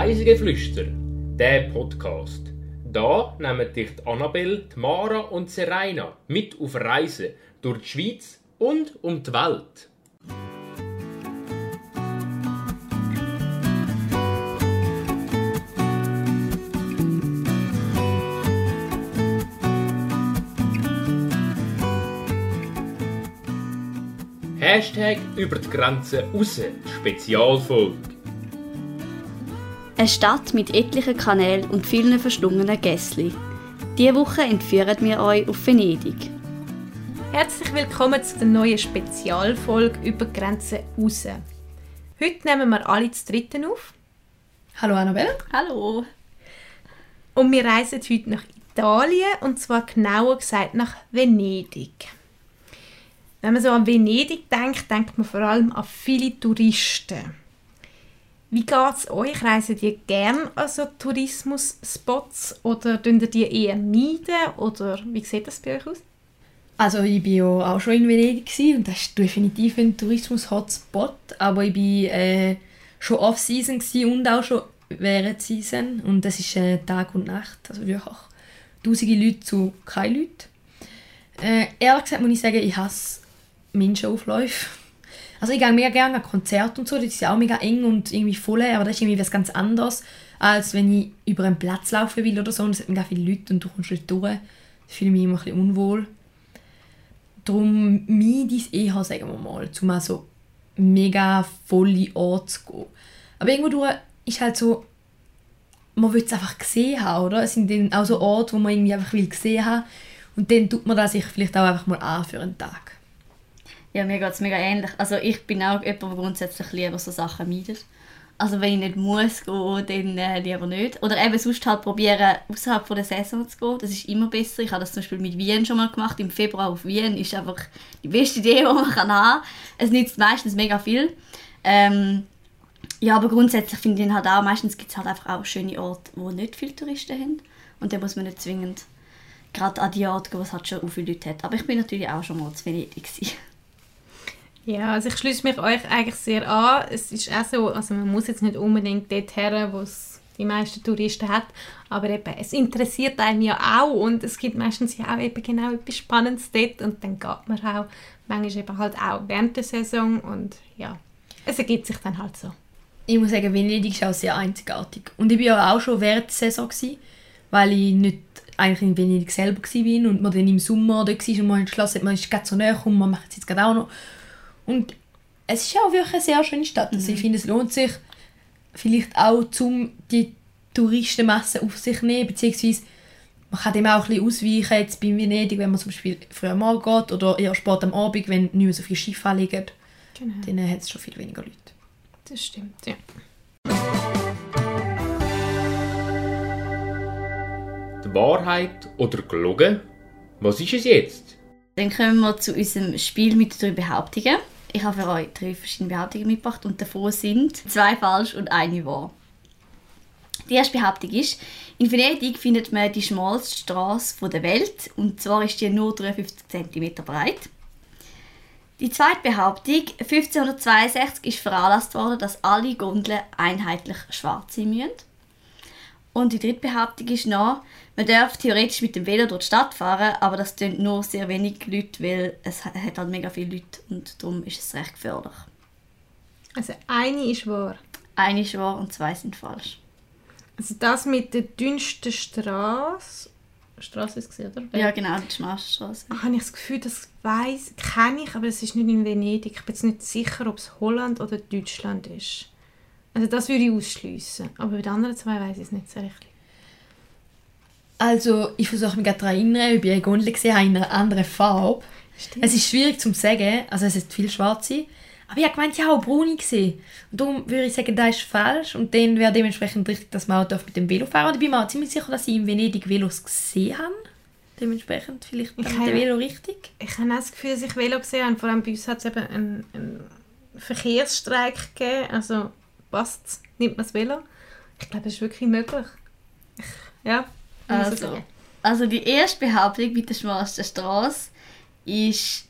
Reisegeflüster, der Podcast. Da nehmen dich die Annabelle, Mara und Serena mit auf Reisen durch die Schweiz und um die Welt. Hashtag über die Grenze raus, Spezialfolge. Eine Stadt mit etlichen Kanälen und vielen verschlungenen Gässli. Diese Woche entführen wir euch auf Venedig. Herzlich willkommen zu der neuen Spezialfolge über die Grenze raus. Heute nehmen wir alle zu dritten auf. Hallo Annabelle. Hallo. Und wir reisen heute nach Italien und zwar genauer gesagt nach Venedig. Wenn man so an Venedig denkt, denkt man vor allem an viele Touristen. Wie geht es euch? Reisen ihr gerne an so Tourismus-Spots oder tun ihr die eher meiden? Oder wie sieht das bei euch aus? Also ich war ja auch schon in Venedig und das ist definitiv ein Tourismus-Hotspot, aber ich war äh, schon Off-Season und auch schon während Season und das ist äh, Tag und Nacht, also wirklich tausende Leute zu keine Leute. Äh, ehrlich gesagt muss ich sagen, ich hasse Menschenaufläufe. Also ich gehe mega gerne an Konzerte und so, das ist ja auch mega eng und irgendwie voll, aber das ist irgendwie was ganz anderes, als wenn ich über einen Platz laufen will oder so und es sind mega viele Leute und du kommst nicht durch. Das fühle ich mich immer ein bisschen unwohl. Darum meide ich es eher, sagen wir mal, zu mal so mega volle Orte zu gehen. Aber irgendwo ist halt so, man will es einfach gesehen haben, oder? Es sind dann auch so Orte, wo man irgendwie einfach will gesehen haben und dann tut man das sich vielleicht auch einfach mal an für einen Tag. Ja, mir geht es mega ähnlich. Also ich bin auch jemand, der grundsätzlich lieber so Sachen meidet. Also wenn ich nicht muss gehen, dann äh, lieber nicht. Oder eben sonst halt probieren, außerhalb der Saison zu gehen. Das ist immer besser. Ich habe das zum Beispiel mit Wien schon mal gemacht. Im Februar auf Wien ist einfach die beste Idee, die man kann haben kann. Es nützt meistens mega viel. Ähm, ja, aber grundsätzlich finde ich halt auch, meistens gibt es halt einfach auch schöne Orte, wo nicht viele Touristen haben. Und da muss man nicht zwingend gerade an die Orte gehen, wo es halt schon viele Leute hat. Aber ich bin natürlich auch schon mal zu Venedig gewesen. Ja, also ich schließe mich euch eigentlich sehr an. Es ist auch so, also man muss jetzt nicht unbedingt dort her, wo es die meisten Touristen hat, aber eben, es interessiert einen ja auch und es gibt meistens ja auch eben genau etwas Spannendes dort und dann geht man auch manchmal eben halt auch während der Saison und ja, es ergibt sich dann halt so. Ich muss sagen, Venedig ist auch sehr einzigartig. Und ich war ja auch schon während der Saison, gewesen, weil ich nicht eigentlich in Venedig selber war und man dann im Sommer da war und man entschlossen man ist gerade so näher und man macht es jetzt gerade auch noch. Und es ist ja auch wirklich eine sehr schöne Stadt. Also ich Mhm. finde, es lohnt sich vielleicht auch, um die Touristenmasse auf sich zu nehmen, beziehungsweise man kann dem auch ein bisschen ausweichen, jetzt bei Venedig, wenn man zum Beispiel früh am Morgen geht oder eher spät am Abend, wenn nicht mehr so viele Schiffe liegen, Genau, dann hat es schon viel weniger Leute. das stimmt, ja. Die Wahrheit oder gelogen? Was ist es jetzt? Dann kommen wir zu unserem Spiel mit den drei Behauptungen. Ich habe für euch drei verschiedene Behauptungen mitgebracht und davon sind zwei falsch und eine wahr. Die erste Behauptung ist, in Venedig findet man die schmalste Straße der Welt und zwar ist die nur 53 cm breit. Die zweite Behauptung, 1562 ist veranlasst worden, dass alle Gondeln einheitlich schwarz sein müssen. Und die dritte Behauptung ist noch, man darf theoretisch mit dem Velo durch die Stadt fahren, aber das tun nur sehr wenig Leute, weil es hat halt mega viele Leute und darum ist es recht gefährlich. Also eine ist wahr. Eine ist wahr und zwei sind falsch. Also das mit der dünnsten Straße, Straße ist gesehen, oder? Ja, genau, die Schmalstraße. Ah, habe ich das Gefühl, das weiß, kenne ich, aber es ist nicht in Venedig. Ich bin jetzt nicht sicher, ob es Holland oder Deutschland ist. Also das würde ich ausschliessen. Aber bei den anderen zwei weiß ich es nicht so richtig. Also, ich versuche mich gerade daran zu erinnern, ob ich eine Gondel gesehen habe in einer anderen Farbe. Stimmt. Es ist schwierig zu sagen, also es ist viel schwarze. Aber ich habe gemeint, ich habe auch braune gesehen. Und darum würde ich sagen, das ist falsch. Und dann wäre dementsprechend richtig, dass man auch darf mit dem Velo fahren Und ich bin mir auch ziemlich sicher, dass ich in Venedig Velos gesehen habe. Dementsprechend vielleicht Ich mit dem Velo richtig. Ich habe auch das Gefühl, dass ich Velo gesehen habe. Vor allem bei uns hat es eben einen, einen Verkehrsstreik gegeben. Also passt nimmt man das Velo. Ich glaube, das ist wirklich möglich. Ich, ja, Also, also die erste Behauptung mit der schmalsten Straße ist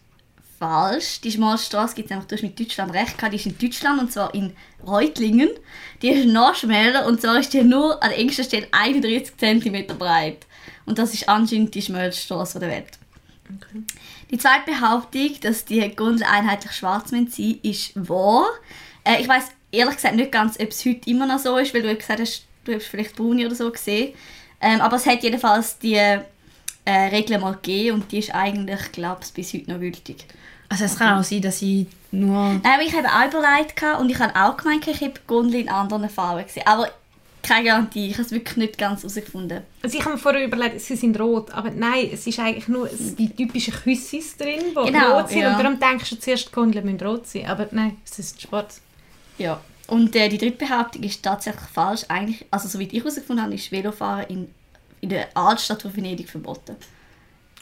falsch. Die Schmalstraße gibt es einfach, du hast mit Deutschland recht gehabt, die ist in Deutschland und zwar in Reutlingen. Die ist noch schmäler und zwar ist die nur an der engsten Stelle 31 cm breit. Und das ist anscheinend die schmalste Straße der Welt. Okay. Die zweite Behauptung, dass die Gondel einheitlich schwarz sein müssen, ist wahr. Äh, ich weiß ehrlich gesagt nicht ganz, ob es heute immer noch so ist, weil du gesagt hast, du hast vielleicht Bruni oder so gesehen. Ähm, aber es hat jedenfalls die äh, Regel mal gegeben und die ist eigentlich, glaube ich, bis heute noch gültig. Also es kann auch sein, dass ich nur... Nein, aber ich habe auch überlegt und ich habe auch gemeint, ich habe Gondel in anderen Farben gesehen. Aber keine Garantie, ich habe es wirklich nicht ganz herausgefunden. Also ich habe mir vorher überlegt, sie sind rot, aber nein, es ist eigentlich nur die typischen Küssis drin, die Genau, rot sind. ja. Und darum denkst du zuerst, die Gondeln müssen rot sein. Aber nein, es ist schwarz. Ja. Und äh, die dritte Behauptung ist tatsächlich falsch. Eigentlich, also so wie ich herausgefunden habe, ist Velofahren in, in der Altstadt von Venedig verboten.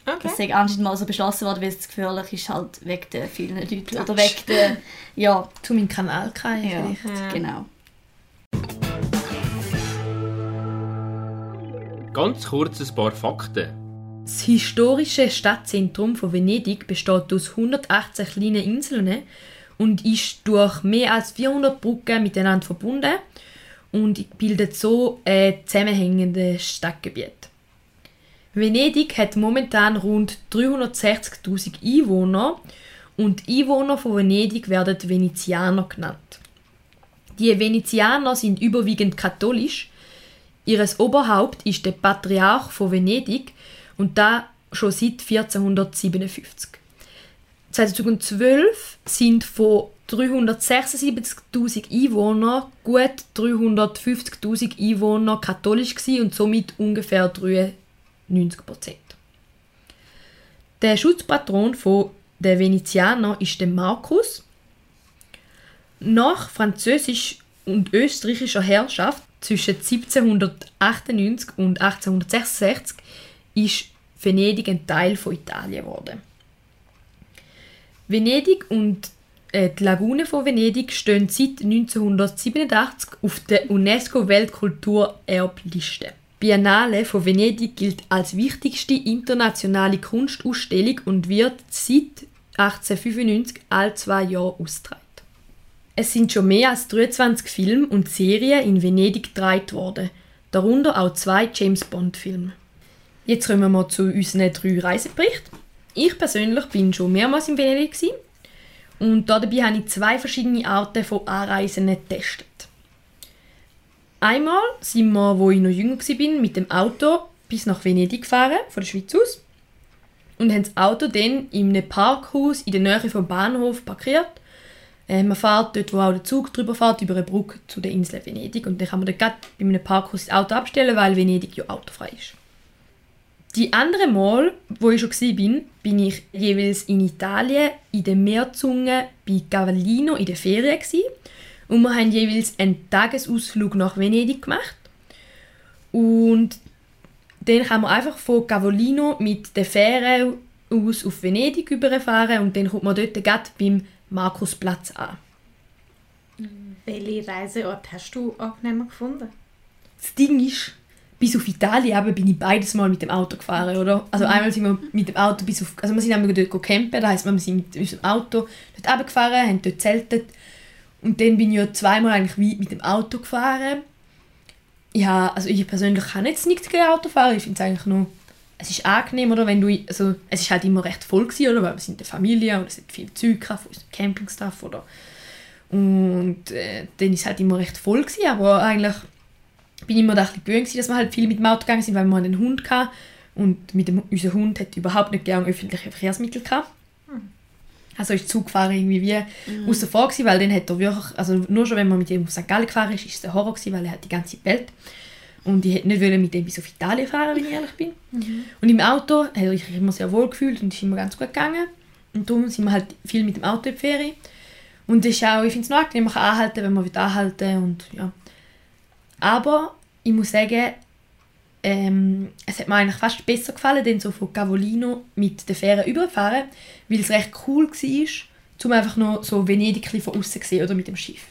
Okay. Das ist anscheinend mal so beschlossen worden, weil es zu gefährlich ist, halt wegen der vielen Leute. Oder wegen der... Ja, zu meinem Kanal kann ja vielleicht. Ja. genau. Ganz kurz ein paar Fakten. Das historische Stadtzentrum von Venedig besteht aus 118 kleinen Inseln und ist durch mehr als 400 Brücken miteinander verbunden und bildet so ein zusammenhängendes Stadtgebiet. Venedig hat momentan rund 360.000 Einwohner und die Einwohner von Venedig werden Venezianer genannt. Die Venezianer sind überwiegend katholisch. Ihres Oberhaupt ist der Patriarch von Venedig und da schon seit 1457. 2012 sind von 376.000 Einwohnern gut 350.000 Einwohner katholisch gewesen und somit ungefähr 93 Prozent. Der Schutzpatron der Venezianer ist der Markus. Nach französisch und österreichischer Herrschaft zwischen 1798 und 1866 ist Venedig ein Teil von Italien geworden. Venedig und äh, die Lagune von Venedig stehen seit 1987 auf der UNESCO-Weltkulturerbliste. Biennale von Venedig gilt als wichtigste internationale Kunstausstellung und wird seit 1895 alle zwei Jahre ausgetragen. Es sind schon mehr als 23 Filme und Serien in Venedig gedreht worden, darunter auch zwei James Bond-Filme. Jetzt kommen wir zu unseren drei Reiseberichten. Ich persönlich bin schon mehrmals in Venedig gewesen und dabei habe ich zwei verschiedene Arten von Anreisen getestet. Einmal sind wir, wo ich noch jünger war, mit dem Auto bis nach Venedig gefahren, von der Schweiz aus. Und haben das Auto dann in einem Parkhaus in der Nähe vom Bahnhof parkiert. Äh, man fährt dort, wo auch der Zug drüber fährt, über eine Brücke zu der Insel Venedig. Und dann kann man dort gerade bei einem Parkhaus das Auto abstellen, weil Venedig ja autofrei ist. Die andere Mal, wo ich schon war, bin, bin ich jeweils in Italien, in der Meerzunge bei Cavallino in der Ferien gewesen. Und wir haben jeweils einen Tagesausflug nach Venedig gemacht. Und dann kann man einfach von Cavallino mit der Fähre aus auf Venedig überfahren und dann kommt man dort gerade beim Markusplatz an. Welche Reiseort hast du angenehmer gefunden? Das Ding ist, bis auf Italien eben bin ich beides Mal mit dem Auto gefahren, oder? Also einmal sind wir mit dem Auto bis auf, also wir sind einmal dort campen, das heisst, wir sind mit unserem Auto dort runtergefahren, haben dort zeltet und dann bin ich ja zweimal eigentlich weit mit dem Auto gefahren. Ja, also ich persönlich kann jetzt nichts gegen Autofahren, ich finde es eigentlich nur, es ist angenehm, oder, wenn du, also es ist halt immer recht voll gewesen, oder, weil wir sind in der Familie und es hat viel Zeug gehabt von unserem Campingstuff, oder? Und äh, dann ist es halt immer recht voll gewesen, aber eigentlich bin ich immer da ein bisschen gewöhnt, dass wir halt viel mit dem Auto gegangen sind, weil wir einen Hund hatten. Und mit dem, unser Hund hat überhaupt nicht gerne öffentliche Verkehrsmittel gehabt. Also ist Zugfahren irgendwie wie Mhm. außen vor gewesen, weil dann hat er wirklich, also nur schon wenn man mit ihm auf St. Gallen gefahren ist, ist es ein Horror gewesen, weil er hat die ganze bellt. Und ich hätte nicht wollen mit dem bis auf Italien fahren, wenn ich ehrlich bin. Und im Auto habe ich mich immer sehr wohl gefühlt und ist immer ganz gut gegangen. Und darum sind wir halt viel mit dem Auto in die Ferien. Und es ist auch, ich finde es noch angenehm, man kann anhalten, wenn man will anhalten und ja. Aber ich muss sagen, ähm, es hat mir eigentlich fast besser gefallen, denn so von Cavallino mit der Fähre überfahren, weil es recht cool war, um einfach noch so Venedig ein von außen zu sehen oder mit dem Schiff.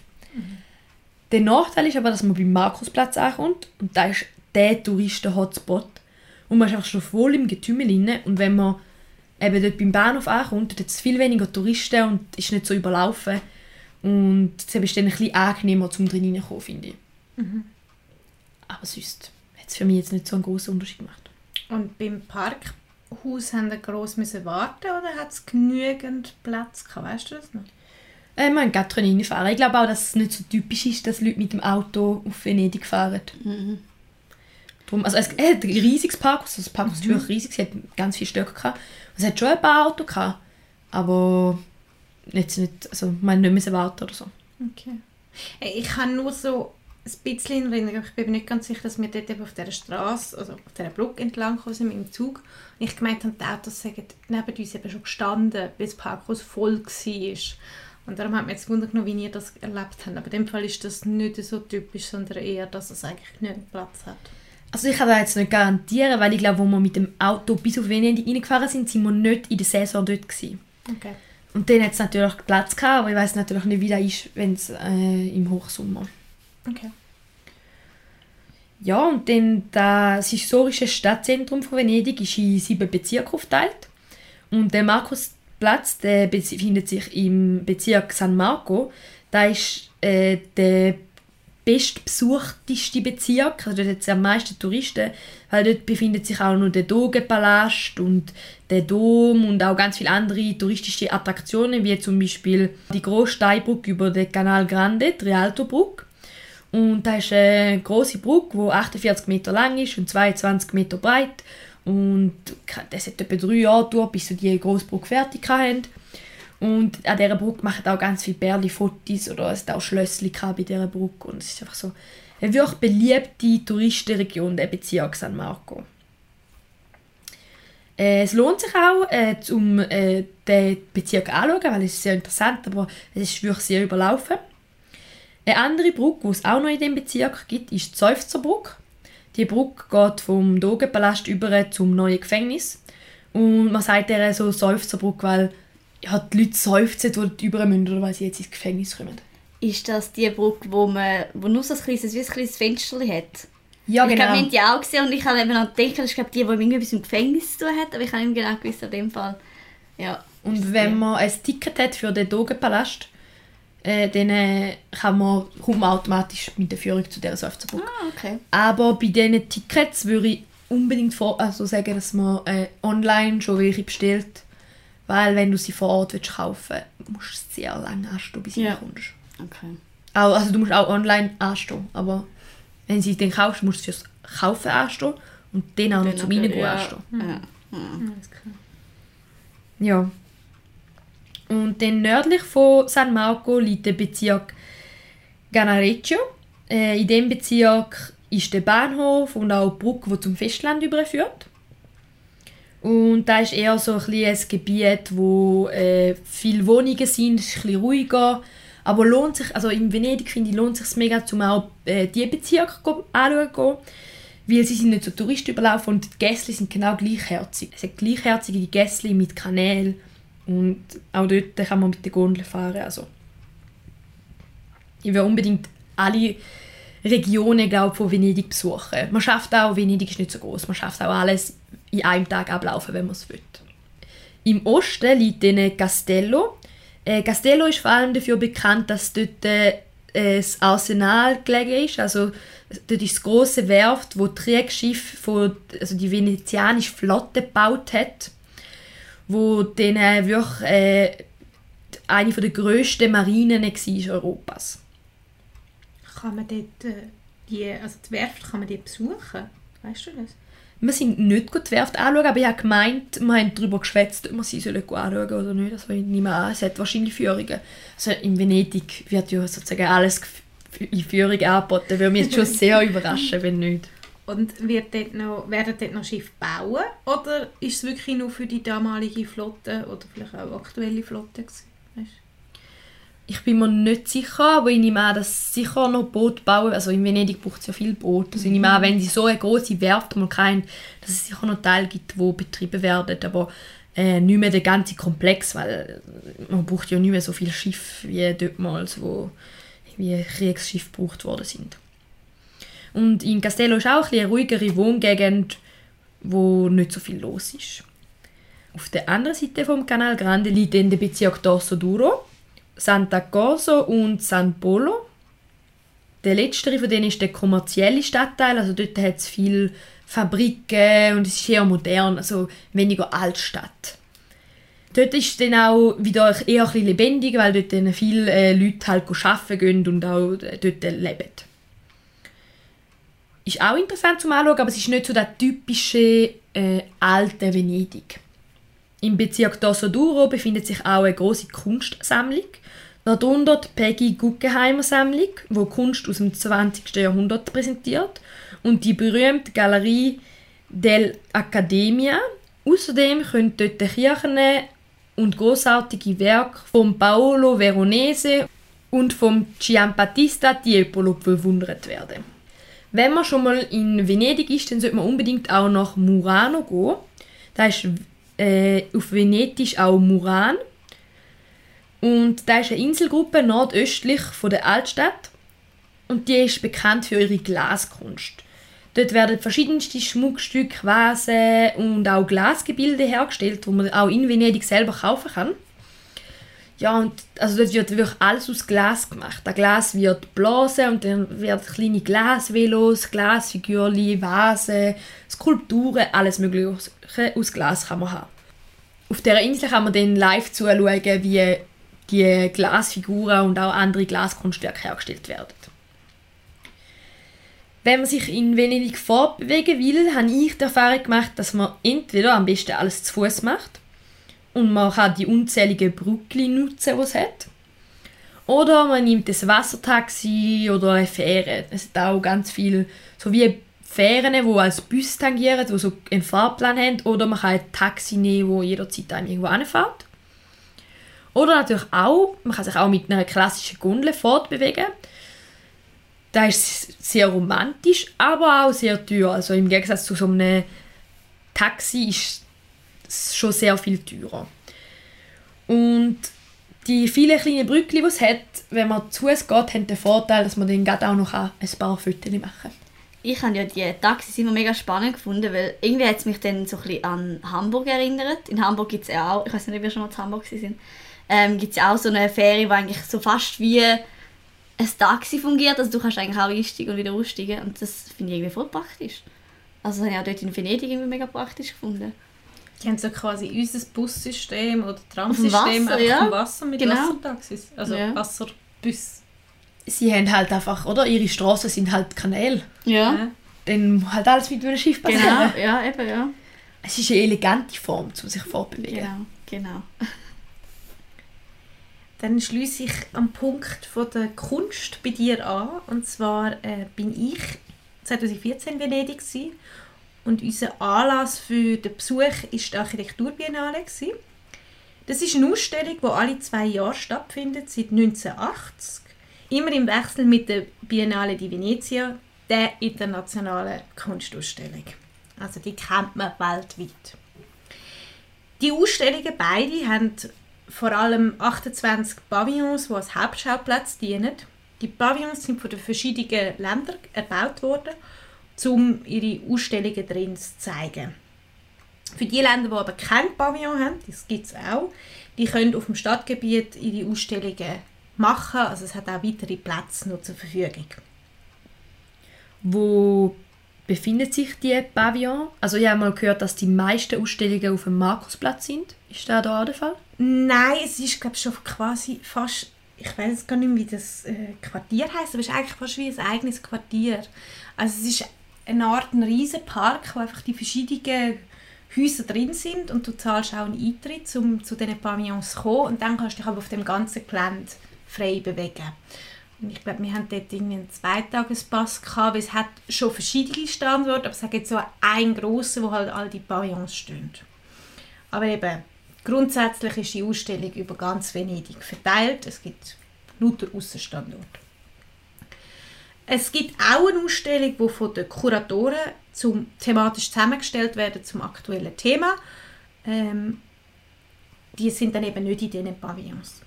Der Nachteil ist aber, dass man beim Markusplatz ankommt und da ist der Touristen-Hotspot und man ist einfach schon voll im Getümmel inne und wenn man eben dort beim Bahnhof ankommt, dort hat es viel weniger Touristen und ist nicht so überlaufen. Und es ist dann ein bisschen angenehmer, zum drin reinzukommen, finde ich. Aber sonst hat es für mich jetzt nicht so einen grossen Unterschied gemacht. Und beim Parkhaus haben wir gross müssen warten oder hat es genügend Platz gehabt? Weißt du das noch? Äh, man kann gerade reinfahren. Ich glaube auch, dass es nicht so typisch ist, dass Leute mit dem Auto auf Venedig fahren. Drum, also es, hat ein riesiges Parkhaus, also das Parkhaus ist wirklich riesig, es hat ganz viele Stöcke gehabt. Es hat schon ein paar Autos gehabt, aber jetzt nicht, also man nicht warten oder so. Okay. Ich kann nur so ein bisschen in Erinnerung, ich bin mir nicht ganz sicher, dass wir dort eben auf dieser Straße, also auf dieser Brücke entlang sind mit dem Zug. Und ich gemeint habe, die Autos sind neben uns eben schon gestanden, bis das Parkhaus voll war. Und darum hat mich jetzt Wunder genommen, wie ihr das erlebt habt. Aber in dem Fall ist das nicht so typisch, sondern eher, dass es eigentlich nicht Platz hat. Also ich kann das jetzt nicht garantieren, weil ich glaube, wo wir mit dem Auto bis auf Venedig reingefahren sind, sind wir nicht in der Saison dort gewesen. Okay. Und dann hat es natürlich Platz gehabt, aber ich weiß natürlich nicht, wie das ist, wenn es äh, im Hochsommer. Okay. Ja, und dann das historische Stadtzentrum von Venedig ist in sieben Bezirke aufgeteilt. Und der Markusplatz der befindet sich im Bezirk San Marco. Da ist äh, der bestbesuchteste Bezirk, also dort hat es am meisten Touristen, weil dort befindet sich auch noch der Dogenpalast und der Dom und auch ganz viele andere touristische Attraktionen, wie zum Beispiel die grosse Steinbrücke über den Canal Grande, die Rialto-Brücke. Und da ist eine große Brücke, die 48 Meter lang ist und 22 Meter breit. Und das hat etwa drei Jahre gedauert, bis sie die grosse Brücke fertig hatten. Und an dieser Brücke machen auch ganz viele Bärli Fotos oder es auch Schlössli bei dieser Brücke. Und es ist einfach so eine wirklich beliebte Touristenregion, der Bezirk San Marco. Äh, es lohnt sich auch, äh, um äh, den Bezirk anzuschauen, weil es ist sehr interessant, aber es ist wirklich sehr überlaufen. Eine andere Brücke, die es auch noch in diesem Bezirk gibt, ist die Seufzerbrücke. Die Brücke geht vom Dogenpalast über zum neuen Gefängnis. Und man sagt der so Seufzerbrücke, weil ja, die Leute seufzen, die über müssen, oder weil sie jetzt ins Gefängnis kommen. Ist das die Brücke, wo, man, wo nur so ein kleines, wie ein kleines Fenster hat? Ja, ich genau. haben die auch gesehen und ich habe eben noch gedacht, das ist glaube die, die mit dem Gefängnis zu tun hat, aber ich habe nicht genau gewusst, in dem Fall. Ja. Und wenn man ein Ticket hat für den Dogenpalast, äh, dann äh, kann man, kommt man automatisch mit der Führung zu dieser Seufzerbrücke. Ah, okay. Aber bei diesen Tickets würde ich unbedingt vor, also sagen, dass man äh, online schon welche bestellt. Weil wenn du sie vor Ort willst kaufen musst du sehr lange anstehen, bis Ja. du kommst. okay. Auch, also du musst auch online anstehen, aber wenn sie dann kaufst, musst du fürs Kaufen anstehen und dann auch noch zum Reingehen ja. anstehen. Ja. Klar. Ja. Und dann nördlich von San Marco liegt der Bezirk Ganareccio. Äh, in diesem Bezirk ist der Bahnhof und auch die Brücke, die zum Festland überführt. Und da ist eher so ein, ein Gebiet, wo äh, viele Wohnungen sind, ist ein ruhiger. Aber lohnt sich, also in Venedig finde ich, lohnt es sich mega, um auch äh, diese Bezirke anzuschauen. Weil sie sind nicht so Touristen überlaufen und die Gässli sind genau gleichherzig. Es sind gleichherzige Gässli mit Kanälen und auch dort kann man mit der Gondel fahren. Also ich will unbedingt alle Regionen glaub, von Venedig besuchen. Man schafft auch, Venedig ist nicht so groß, man schafft auch alles in einem Tag ablaufen, wenn man es will. Im Osten liegt dann Castello. Äh, Castello ist vor allem dafür bekannt, dass dort äh, das Arsenal gelegen ist. Also dort ist das große Werft, wo die Kriegsschiffe von also die venezianische Flotte gebaut hat, wo dann äh, wirklich äh, eine der grössten Marinen war Europas. Kann man dort äh, die, also die Werft, kann man die besuchen? Weißt du das? Wir sind nicht gut die Werft anschauen, aber ich habe gemeint, wir haben darüber geschwätzt, ob wir sie sollen anschauen oder nicht. Also ich nehme an, es hat wahrscheinlich Führungen. Also in Venedig wird ja sozusagen alles in Führung angeboten. Würde mich jetzt schon sehr überraschen, wenn nicht. Und wird dort noch, werden dort noch Schiffe bauen? Oder ist es wirklich nur für die damalige Flotte oder vielleicht auch aktuelle Flotte? Gewesen? Weißt Ich bin mir nicht sicher, aber ich nehme an, dass sicher noch Boot bauen. Also in Venedig braucht es ja viel Boot. Also ich nehme an, wenn sie so eine große Werft mal haben, dass es sicher noch Teile gibt, die betrieben werden. Aber äh, nicht mehr der ganze Komplex, weil man braucht ja nicht mehr so viele Schiffe wie dortmals, wo wie Kriegsschiffe gebraucht worden sind. Und in Castello ist auch ein eine ruhigere Wohngegend, wo nicht so viel los ist. Auf der anderen Seite vom Canal Grande liegt dann der Bezirk Dorso Duro, Santa Corso und San Polo. Der letztere von denen ist der kommerzielle Stadtteil, also dort hat es viele Fabriken und es ist eher modern, also weniger Altstadt. Dort ist es dann auch wieder eher ein lebendig, weil dort dann viele äh, Leute halt arbeiten gehen und auch äh, dort leben. Ist auch interessant zum Anschauen, aber es ist nicht so der typische äh, alte Venedig. Im Bezirk Dosso Duro befindet sich auch eine große Kunstsammlung. Darunter die Peggy Guggenheimer Sammlung, wo Kunst aus dem 20. Jahrhundert präsentiert, und die berühmte Galerie dell'Accademia. Außerdem können dort Kirchen und großartige Werke von Paolo Veronese und vom Giambattista Tiepolo bewundert werden. Wenn man schon mal in Venedig ist, dann sollte man unbedingt auch nach Murano gehen. Da ist äh, auf Venedig auch Muran. Und da ist eine Inselgruppe nordöstlich von der Altstadt und die ist bekannt für ihre Glaskunst. Dort werden verschiedenste Schmuckstücke, Vasen und auch Glasgebilde hergestellt, die man auch in Venedig selber kaufen kann. Ja, und also dort wird wirklich alles aus Glas gemacht. Das Glas wird geblasen und dann werden kleine Glasvelos, Glasfigürchen, Vasen, Skulpturen, alles mögliche aus Glas kann man haben. Auf dieser Insel kann man dann live zuschauen, wie die Glasfiguren und auch andere Glaskunstwerke hergestellt werden. Wenn man sich in Venedig fortbewegen will, habe ich die Erfahrung gemacht, dass man entweder am besten alles zu Fuß macht und man kann die unzähligen Brücken nutzen, die es hat. Oder man nimmt ein Wassertaxi oder eine Fähre. Es sind auch ganz viele, so wie Fähren, die als Bus tangieren, die so einen Fahrplan haben. Oder man kann ein Taxi nehmen, das jederzeit einem irgendwo anfährt. Oder natürlich auch, man kann sich auch mit einer klassischen Gondel fortbewegen. Das ist sehr romantisch, aber auch sehr teuer. Also im Gegensatz zu so einem Taxi ist schon sehr viel teurer. Und die vielen kleinen Brücken, die es hat, wenn man zu es geht, haben den Vorteil, dass man dann auch noch ein paar Fotos machen kann. Ich habe ja die Taxis immer mega spannend gefunden, weil irgendwie hat es mich dann so ein an Hamburg erinnert. In Hamburg gibt es ja auch, ich weiß nicht, ob wir schon mal in Hamburg sind, ähm, gibt es ja auch so eine Fähre, die eigentlich so fast wie ein Taxi fungiert. Also du kannst eigentlich auch einsteigen und wieder aussteigen und das finde ich irgendwie voll praktisch. Also das habe ich auch dort in Venedig irgendwie mega praktisch gefunden. Die haben so quasi unser Bussystem oder Tramsystem Wasser, ja. auf dem Wasser mit Genau. Wassertaxis. Also Ja. Wasserbus. Sie haben halt einfach, oder? Ihre Straßen sind halt Kanäle. Ja, Ja. Dann halt alles mit einem Schiff passieren. genau, ja, eben, ja. Es ist eine elegante Form, um sich fortzubewegen. Genau, genau. Dann schließe ich am Punkt von der Kunst bei dir an. Und zwar äh, bin ich 2014 in Venedig gewesen. Und unser Anlass für den Besuch war die Architekturbiennale. Das ist eine Ausstellung, die alle zwei Jahre stattfindet, seit 1980. Immer im Wechsel mit der Biennale di Venezia, der internationalen Kunstausstellung. Also die kennt man weltweit. Die Ausstellungen beide haben vor allem 28 Pavillons, die als Hauptschauplatz dienen. Die Pavillons sind von den verschiedenen Ländern erbaut worden, um ihre Ausstellungen drin zu zeigen. Für die Länder, die aber kein Pavillon haben, das gibt es auch, die können auf dem Stadtgebiet ihre Ausstellungen machen. Also es hat auch weitere Plätze noch zur Verfügung. Wo befindet sich die Pavillon? Also ich habe mal gehört, dass die meisten Ausstellungen auf dem Markusplatz sind. Ist das da auch der Fall? Nein, es ist glaube ich schon quasi fast, ich weiß gar nicht mehr, wie das äh, Quartier heißt, aber es ist eigentlich fast wie ein eigenes Quartier. Also es ist eine Art ein riesen Park, wo einfach die verschiedenen Häuser drin sind und du zahlst auch einen Eintritt, um zu diesen Pavillons zu kommen und dann kannst du dich aber auf dem ganzen Gelände frei bewegen. Und ich glaube, wir haben dort einen Zweitagespass gehabt, weil es hat schon verschiedene Standorte, aber es jetzt so einen grossen, wo halt all die Pavillons stehen. Aber eben, grundsätzlich ist die Ausstellung über ganz Venedig verteilt. Es gibt lauter Aussenstandorte. Es gibt auch eine Ausstellung, die von den Kuratoren zum, thematisch zusammengestellt werden zum aktuellen Thema. Ähm, die sind dann eben nicht in diesen Pavillons.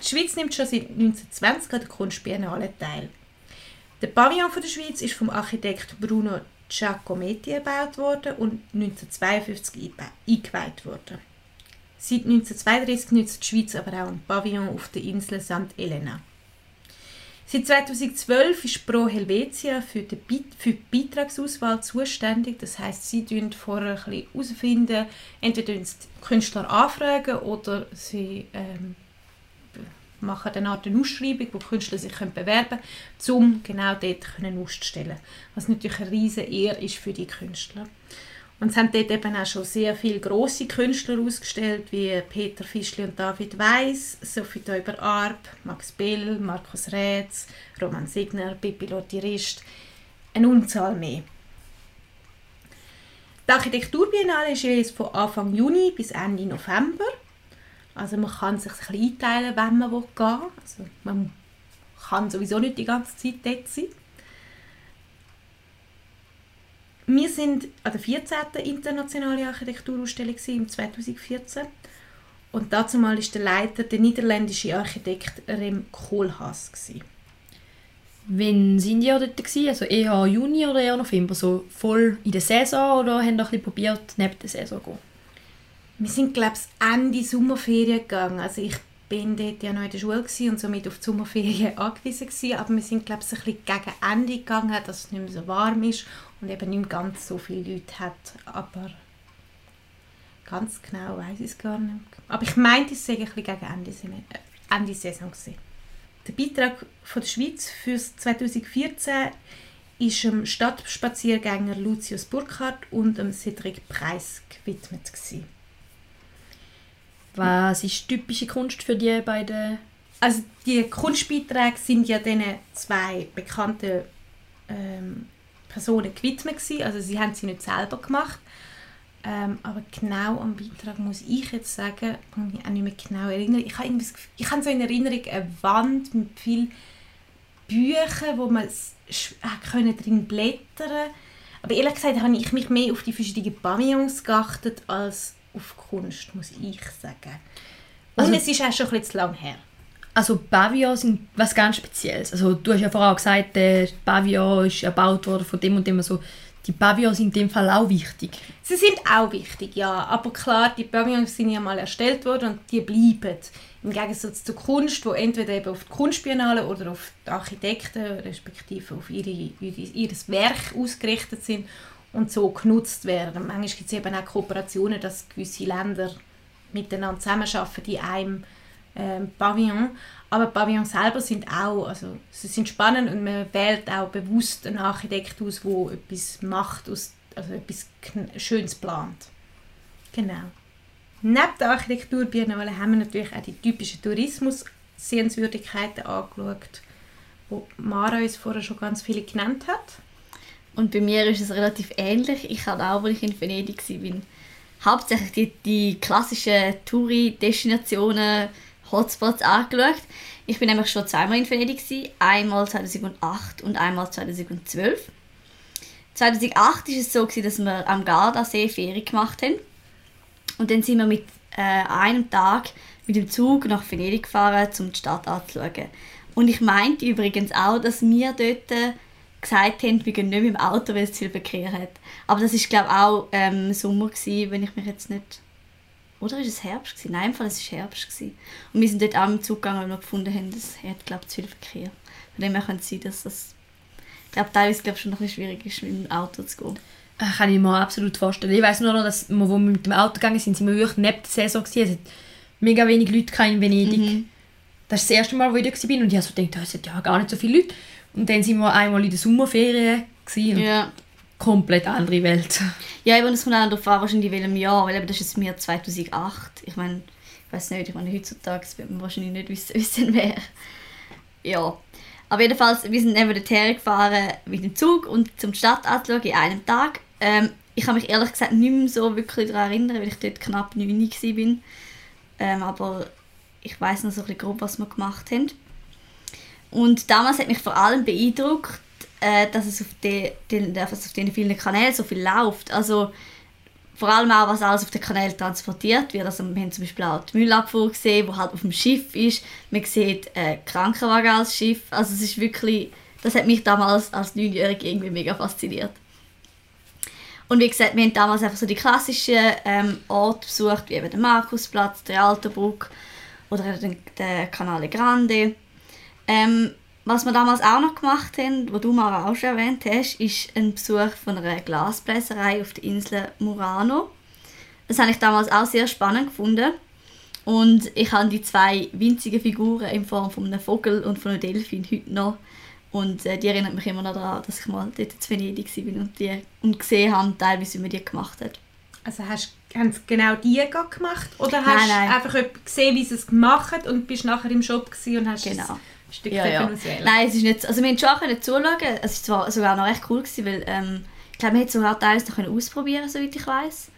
Die Schweiz nimmt schon seit 1920 an der Kunstbiennale teil. Der Pavillon von der Schweiz ist vom Architekt Bruno Giacometti erbaut worden und 1952 eingeweiht worden. Seit 1932 nutzt die Schweiz aber auch ein Pavillon auf der Insel St. Helena. Seit 2012 ist Pro Helvetia für die, für die Beitragsauswahl zuständig. Das heißt, sie finden vorher herausfinden, entweder die Künstler anfragen oder sie ähm, machen eine Art Ausschreibung, wo Künstler sich bewerben können, um genau dort auszustellen. Was natürlich eine riesige Ehre ist für die Künstler. Und es haben dort eben auch schon sehr viele grosse Künstler ausgestellt, wie Peter Fischli und David Weiss, Sophie Teuber-Arp, Max Bill, Markus Rätz, Roman Signer, Pippi Lotti-Rist, eine Unzahl mehr. Die Architekturbiennale ist jeweils von Anfang Juni bis Ende November. Also man kann sich ein bisschen einteilen, wenn man gehen will. Also man kann sowieso nicht die ganze Zeit dort sein. Wir sind an der 14. internationalen Architekturausstellung im 2014 und dazu mal ist der Leiter der niederländische Architekt Rem Koolhaas. Wann sind ihr dort? Gewesen? Also eher Juni oder eher November? So voll in der Saison oder haben ihr ein probiert, neben der Saison zu gehen? Wir sind, glaube ich, Ende Sommerferien gegangen. Also ich bin dort ja noch in der Schule und somit auf die Sommerferien angewiesen gewesen. Aber wir sind, glaube ich, ein bisschen gegen Ende gegangen, dass es nicht mehr so warm ist und eben nicht ganz so viele Leute hat. Aber ganz genau weiß ich es gar nicht. Aber ich meinte, es sei ein bisschen gegen Ende, äh, Ende Saison gewesen. Der Beitrag von der Schweiz für 2014 ist dem Stadtspaziergänger Lucius Burkhardt und dem Cedric Preis gewidmet gewesen. Was ist typische Kunst für die beiden? Also die Kunstbeiträge sind ja diesen zwei bekannten ähm, Personen gewidmet gewesen. Also sie haben sie nicht selber gemacht. Ähm, aber genau am Beitrag muss ich jetzt sagen, kann mich auch nicht mehr genau erinnern. Ich habe, ich habe so in Erinnerung eine Wand mit vielen Büchern, wo man können drin blättern Aber ehrlich gesagt habe ich mich mehr auf die verschiedenen Pavillons geachtet als auf Kunst, muss ich sagen. Und also, es ist auch schon ein bisschen zu lang her. Also Pavillons sind was ganz Spezielles. Also du hast ja vorhin auch gesagt, der Pavillon ist erbaut worden von dem und dem. Also die Pavillons sind in dem Fall auch wichtig. Sie sind auch wichtig, ja. Aber klar, die Pavillons sind ja mal erstellt worden und die bleiben. Im Gegensatz zur Kunst, wo entweder eben auf die Kunstbiennale oder auf die Architekten respektive auf ihre, ihr Werk ausgerichtet sind und so genutzt werden. Manchmal gibt es eben auch Kooperationen, dass gewisse Länder miteinander zusammenarbeiten in einem ähm, Pavillon. Aber Pavillons selber sind auch, also sie sind spannend und man wählt auch bewusst einen Architekt aus, der etwas macht, also etwas Schönes plant. Genau. Neben der Architekturbiennale haben wir natürlich auch die typischen Tourismus-Sehenswürdigkeiten angeschaut, wo Mara uns vorher schon ganz viele genannt hat. Und bei mir ist es relativ ähnlich. Ich habe auch, als ich in Venedig war, hauptsächlich die, die klassischen Touri-Destinationen, Hotspots angeschaut. Ich bin nämlich schon zweimal in Venedig, einmal 2008 und einmal 2012. 2008 war es so, dass wir am Gardasee Ferien gemacht haben. Und dann sind wir mit äh, einem Tag mit dem Zug nach Venedig gefahren, um die Stadt anzuschauen. Und ich meinte übrigens auch, dass wir dort gesagt haben, wir gehen nicht mit dem Auto, weil es viel Verkehr hat. Aber das war glaube ich auch ähm, Sommer, gewesen, wenn ich mich jetzt nicht... Oder war es Herbst? Gewesen? Nein, im Fall, es war Herbst. Gewesen. Und wir sind dort auch im Zug gegangen, weil wir gefunden haben, es hat glaube zu viel Verkehr. Von dem her könnte es sein, dass das... Ich glaube, teilweise glaub, schon noch ein bisschen schwierig ist, mit dem Auto zu gehen. Das kann ich mir absolut vorstellen. Ich weiß nur noch, dass wir, wo wir mit dem Auto gegangen sind, sind wir wirklich neben der Saison gewesen. Es hat mega wenig Leute in Venedig. Mhm. Das ist das erste Mal, wo ich da war und ich habe so gedacht, es hat ja gar nicht so viele Leute. Und dann sind wir einmal in der Sommerferien. Ja. Komplett andere Welt. Ja, eben, das kommt auch darauf an, wahrscheinlich in welchem Jahr, weil eben das ist mir 2008. Ich meine, ich weiß nicht, ich meine, heutzutage wird man wahrscheinlich nicht wissen, wissen wer. Ja. Aber jedenfalls, wir sind eben dorthin gefahren mit dem Zug und zum Stadt anzuschauen in einem Tag. Ähm, ich kann mich ehrlich gesagt nicht mehr so wirklich daran erinnern, weil ich dort knapp 9 war. Ähm, aber ich weiß noch so ein bisschen grob, was wir gemacht haben. Und damals hat mich vor allem beeindruckt, äh, dass es auf, die, die, auf den vielen Kanälen so viel läuft. Also vor allem auch, was alles auf den Kanälen transportiert wird. Also wir haben zum Beispiel auch die Müllabfuhr gesehen, die halt auf dem Schiff ist. Man sieht äh, Krankenwagen als Schiff. Also es ist wirklich, das hat mich damals als Neunjährige irgendwie mega fasziniert. Und wie gesagt, wir haben damals einfach so die klassischen ähm, Orte besucht, wie eben den Markusplatz, der Alterbrück oder den, den Canale Grande. Ähm, was wir damals auch noch gemacht haben, wo du Mara auch schon erwähnt hast, ist ein Besuch von einer Glasbläserei auf der Insel Murano. Das habe ich damals auch sehr spannend gefunden. Und ich habe die zwei winzigen Figuren in Form von einem Vogel und von einem Delfin heute noch. Und äh, die erinnert mich immer noch daran, dass ich mal dort in Venedig war und, die, und gesehen habe, teilweise, wie man die gemacht hat. Also hast haben sie genau die gemacht? Oder hast du einfach gesehen, wie sie es gemacht hat und bist nachher im Shop und hast Genau. ein Stück Ja, ja. Nein, es ist nicht, also wir haben schon auch können zuschauen. Es war zwar sogar noch recht cool, gewesen, weil ähm, ich glaube, wir hätten sogar teils noch können ausprobieren soweit ich weiß.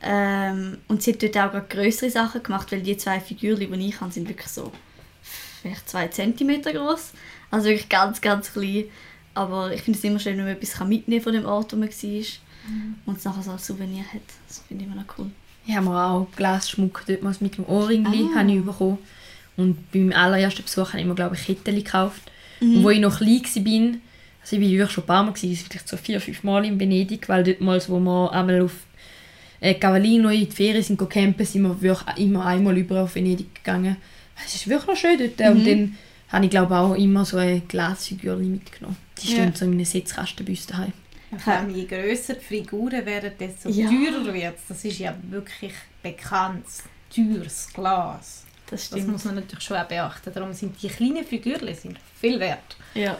Ähm, und sie hat dort auch gerade größere Sachen gemacht, weil die zwei Figuren, die ich habe, sind wirklich so vielleicht zwei Zentimeter groß. Also wirklich ganz, ganz klein. Aber ich finde es immer schön, wenn man etwas mitnehmen kann von dem Ort, wo man war. Und es nachher so als Souvenir hat. Das finde ich immer noch cool. Ich habe mir auch Glasschmuck dort mal mit dem Ohrringli Ah. habe ich bekommen. Und beim allerersten Besuch habe ich mir, glaube ich, Kettchen gekauft. Mhm. Und wo ich noch klein war, also ich war wirklich schon ein paar Mal, gewesen, vielleicht so vier, fünf Mal in Venedig, weil dort mal, wo wir einmal auf äh, Cavallino in die Ferien sind go campen, sind wir wirklich immer einmal über auf Venedig gegangen. Es ist wirklich noch schön dort. Mhm. Und dann habe ich, glaube auch immer so eine Glasfigur mitgenommen. Die Ja. so in einem bei uns daheim. Allem je grösser die Figuren werden, desto Ja. teurer wird es. Das ist ja wirklich bekannt. Teures Glas. Das Das stimmt. muss man natürlich schon auch beachten. Darum sind die kleinen Figürchen sind viel wert. Ja.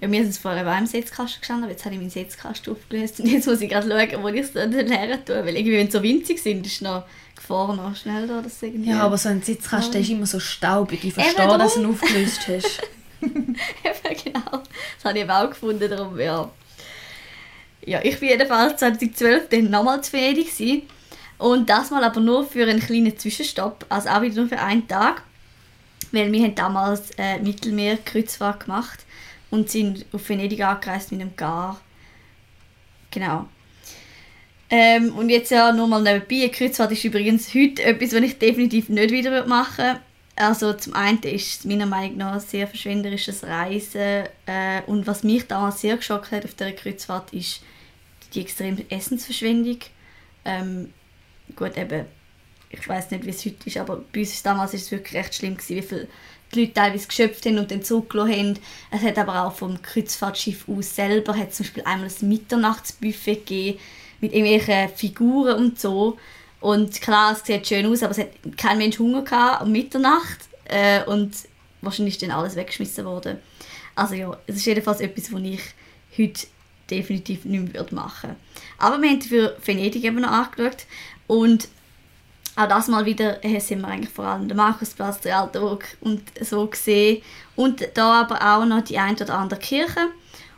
Ja, mir es vorher auch im Setzkasten gestanden, aber jetzt habe ich meinen Setzkasten aufgelöst und jetzt muss ich gerade schauen, wo ich es dann her tue, weil irgendwie, wenn sie so winzig sind, ist noch Gefahr noch schnell da, dass irgendwie... Ja, aber so ein Sitzkasten ist immer so staubig. Ich verstehe, Eben dass du ihn aufgelöst hast. Eben, genau. Das habe ich auch gefunden, darum, ja. Ja, ich war jedenfalls 2012 dann nochmal zu gewesen. Und das mal aber nur für einen kleinen Zwischenstopp, also auch wieder nur für einen Tag, weil wir haben damals äh, Mittelmeerkreuzfahrt gemacht und sind auf Venedig angereist mit einem Gar. Genau. Ähm, und jetzt ja nur mal nebenbei, Kreuzfahrt ist übrigens heute etwas, was ich definitiv nicht wieder machen würde. Also zum einen ist es meiner Meinung nach ein sehr verschwenderisches Reisen äh, und was mich damals sehr geschockt hat auf dieser Kreuzfahrt ist die extreme Essensverschwendung. Ähm, gut, eben, ich weiß nicht, wie es heute ist, aber bei uns damals ist es wirklich recht schlimm gewesen, wie viel die Leute teilweise geschöpft haben und dann zurückgelassen haben. Es hat aber auch vom Kreuzfahrtschiff aus selber hat zum Beispiel einmal ein Mitternachtsbuffet gegeben mit irgendwelchen Figuren und so. Und klar, es sieht schön aus, aber es hat kein Mensch Hunger gehabt um Mitternacht äh, und wahrscheinlich ist dann alles weggeschmissen worden. Also ja, es ist jedenfalls etwas, was ich heute definitiv nicht mehr würde machen Aber wir haben für Venedig eben noch angeschaut und auch das mal wieder sind wir eigentlich vor allem den Markusplatz, den Alterburg und so gesehen. Und da aber auch noch die ein oder andere Kirche.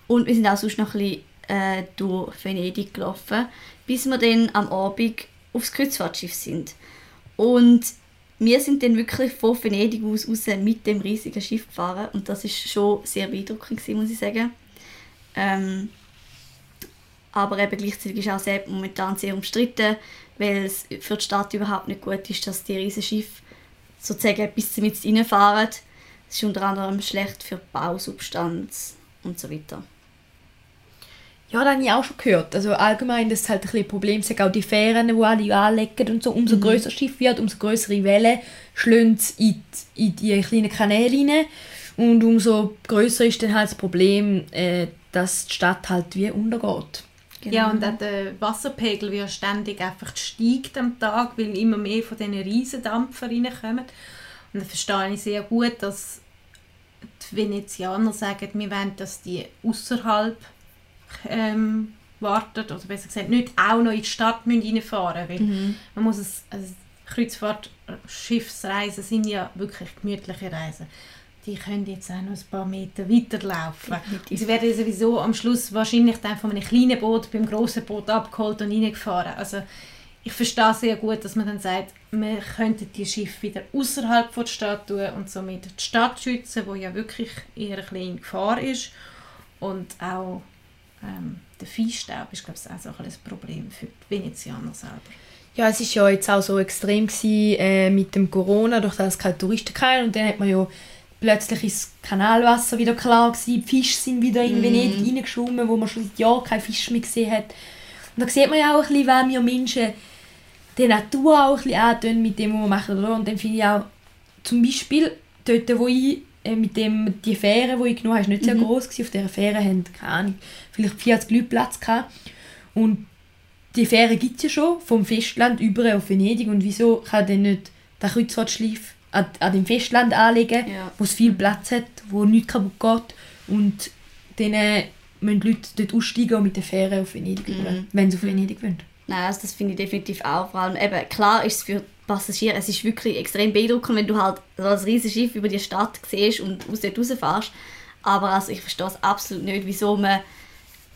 Und wir sind auch sonst noch ein bisschen äh, durch Venedig gelaufen, bis wir dann am Abend aufs Kreuzfahrtschiff sind. Und wir sind dann wirklich von Venedig aus raus mit dem riesigen Schiff gefahren und das ist schon sehr beeindruckend muss ich sagen. Ähm, aber eben gleichzeitig ist auch sehr, momentan sehr umstritten, weil es für die Stadt überhaupt nicht gut ist, dass die riesen Schiffe sozusagen bis zum jetzt reinfahren. Es ist unter anderem schlecht für die Bausubstanz und so weiter. Ja, das habe ich auch schon gehört. Also allgemein, das ist halt ein bisschen ein Problem. Es sind auch die Fähren, die alle anlegen und so. Umso größer das Schiff wird, umso größere Wellen schlagen es in die, in die kleinen Kanäle rein. Und umso größer ist dann halt das Problem, äh, dass die Stadt halt wie untergeht. Genau. Ja, und auch der Wasserpegel wird ständig einfach steigt am Tag, weil immer mehr von diesen Riesendampfer reinkommen. Und da verstehe ich sehr gut, dass die Venezianer sagen, wir wollen, dass die außerhalb ähm, warten, oder besser gesagt, nicht auch noch in die Stadt müssen reinfahren müssen. Weil Mhm. man muss es, also Kreuzfahrtschiffsreisen sind ja wirklich gemütliche Reisen. Die können jetzt auch noch ein paar Meter weiterlaufen. Definitiv. Sie werden sowieso am Schluss wahrscheinlich dann von einem kleinen Boot beim grossen Boot abgeholt und reingefahren. Also ich verstehe sehr gut, dass man dann sagt, wir könnten die Schiffe wieder außerhalb der Stadt tun und somit die Stadt schützen, wo ja wirklich eher ein bisschen in Gefahr ist. Und auch ähm, der Viehstaub ist, glaube ich, auch so ein, ein Problem für die Venezianer selber. Ja, es war ja jetzt auch so extrem gewesen, äh, mit dem Corona, durch das es keine Touristen hatten. Und dann hat man ja plötzlich ist das Kanalwasser wieder klar gewesen. Die Fische sind wieder in Venedig reingeschwommen, wo man schon seit Jahren keinen Fisch mehr gesehen hat. Und da sieht man ja auch ein bisschen, wie wir Menschen die Natur auch ein bisschen antun mit dem, was wir machen. Oder? Und dann finde ich auch, zum Beispiel dort, wo ich äh, mit dem, die Fähre, die ich genommen habe, war nicht sehr Mhm. groß. Auf dieser Fähre haben, keine Ahnung, vielleicht 40 Leute Platz gehabt. Und die Fähre gibt es ja schon, vom Festland über auf Venedig. Und wieso kann dann nicht der Kreuzfahrtschliff an, an dem Festland anlegen, Ja. wo es viel Platz hat, wo nichts kaputt geht. Und dann äh, müssen die Leute dort aussteigen und mit der Fähre auf Venedig Mhm. über, wenn sie auf Venedig wollen. Nein, also das finde ich definitiv auch. Vor allem, eben, klar ist es für Passagiere, es ist wirklich extrem beeindruckend, wenn du halt so ein riesiges Schiff über die Stadt siehst und aus dort rausfährst. Aber also ich verstehe es absolut nicht, wieso man